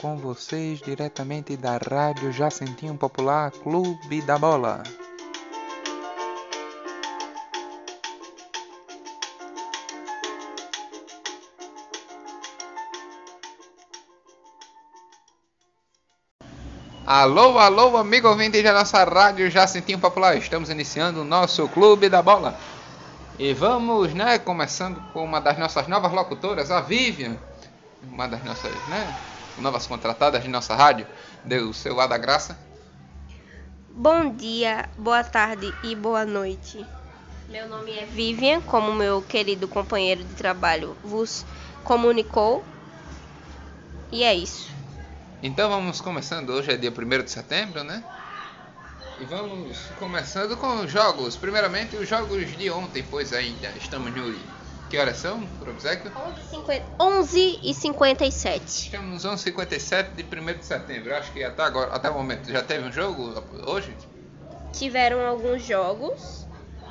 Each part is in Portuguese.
com vocês diretamente da Rádio Jacentinho Popular Clube da Bola. Alô, alô, amigo ouvinte da nossa Rádio Jacentinho Popular. Estamos iniciando o nosso Clube da Bola. E vamos, né, começando com uma das nossas novas locutoras, a Vivian, uma das nossas, né, novas contratadas de nossa rádio, deu o seu lado da graça. Bom dia, boa tarde e boa noite. Meu nome é Vivian, como meu querido companheiro de trabalho vos comunicou. E é isso. Então vamos começando, hoje é dia 1 de setembro, né? E vamos começando com os jogos. Primeiramente os jogos de ontem, pois ainda estamos no... Que horas são, por obsequio? 11 e 57. Estamos 11 e 57 de 1 de setembro. Acho que até agora, até o momento, já teve um jogo hoje? Tiveram alguns jogos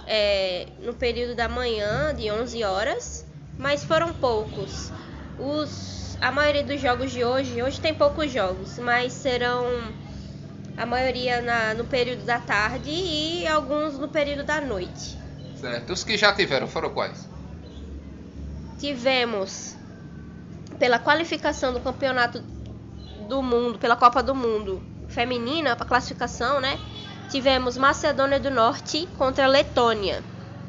é, no período da manhã, de 11 horas, mas foram poucos. Os a maioria dos jogos de hoje, hoje tem poucos jogos, mas serão a maioria na, no período da tarde e alguns no período da noite. Certo. Os que já tiveram foram quais? Tivemos pela qualificação do campeonato do mundo, pela Copa do Mundo feminina, para classificação, né? Tivemos Macedônia do Norte contra Letônia,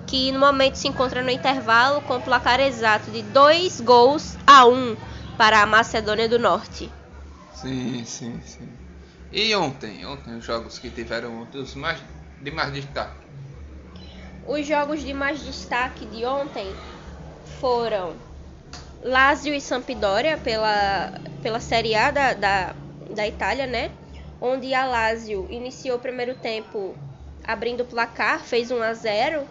que no momento se encontra no intervalo com o placar exato de 2 gols a 1. Um para a Macedônia do Norte. Sim, sim, sim. E ontem, ontem os jogos que tiveram os mais de mais destaque. Os jogos de mais destaque de ontem foram Lazio e Sampdoria pela, pela Série A da, da, da Itália, né? Onde a Lazio iniciou o primeiro tempo abrindo o placar, fez 1 a 0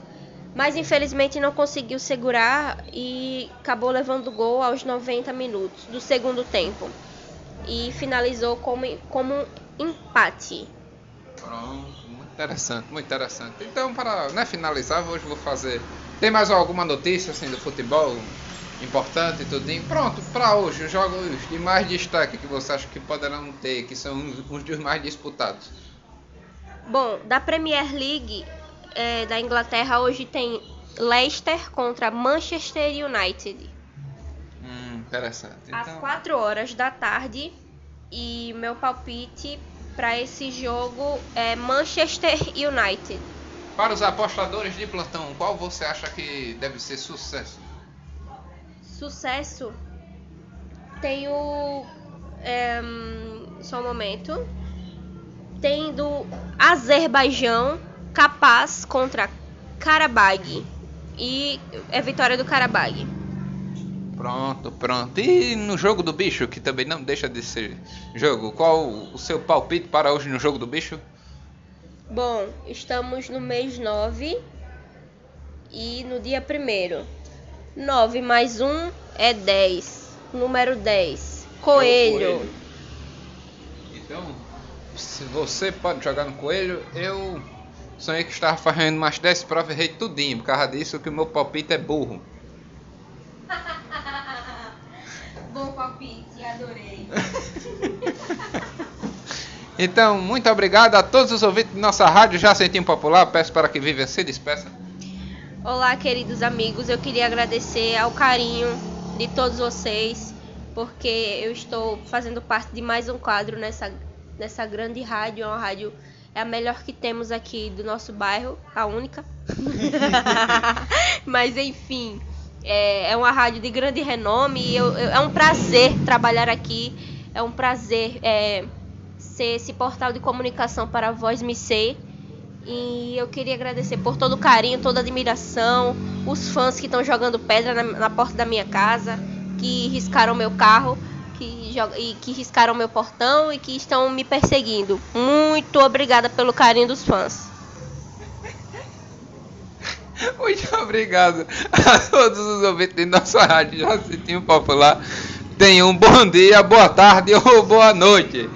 mas infelizmente não conseguiu segurar e acabou levando gol aos 90 minutos do segundo tempo e finalizou como, como empate. Pronto, muito interessante, muito interessante. Então, para né, finalizar, hoje vou fazer. Tem mais alguma notícia assim do futebol importante e tudinho? Pronto, para hoje, os jogos de mais destaque que você acha que poderão ter, que são uns dos mais disputados. Bom, da Premier League, é, da Inglaterra hoje tem Leicester contra Manchester United. Hum, interessante. Então... Às 4 horas da tarde. E meu palpite para esse jogo é Manchester United. Para os apostadores de plantão, qual você acha que deve ser sucesso? Sucesso? Tem o. É, só um momento. Tem do Azerbaijão Capaz contra Karabag. E é vitória do Karabag. Pronto, pronto. E no jogo do bicho, que também não deixa de ser jogo, qual o seu palpite para hoje no jogo do bicho? Bom, estamos no mês 9 e no dia 1 9 mais 1 é 10. Número 10. Coelho. coelho. Então, se você pode jogar no coelho, eu Sonhei que estava fazendo mais 10 provas e errei tudinho. Por causa disso que o meu palpite é burro. Bom palpite, adorei. então, muito obrigado a todos os ouvintes de nossa rádio Jacentinho Popular. Peço para que Vivian se despeça. Olá, queridos amigos. Eu queria agradecer ao carinho de todos vocês, porque eu estou fazendo parte de mais um quadro nessa, nessa grande rádio. É uma rádio é a melhor que temos aqui do nosso bairro, a única. Mas enfim, é, é, uma rádio de grande renome e eu, eu, é um prazer trabalhar aqui. É um prazer é, ser esse portal de comunicação para a Voz Me Sei. E eu queria agradecer por todo o carinho, toda a admiração, os fãs que estão jogando pedra na, na porta da minha casa, que riscaram meu carro que, e que riscaram meu portão e que estão me perseguindo. Muito obrigada pelo carinho dos fãs. Muito obrigado a todos os ouvintes de nossa rádio Jacitinho Popular. Tenham um bom dia, boa tarde ou boa noite.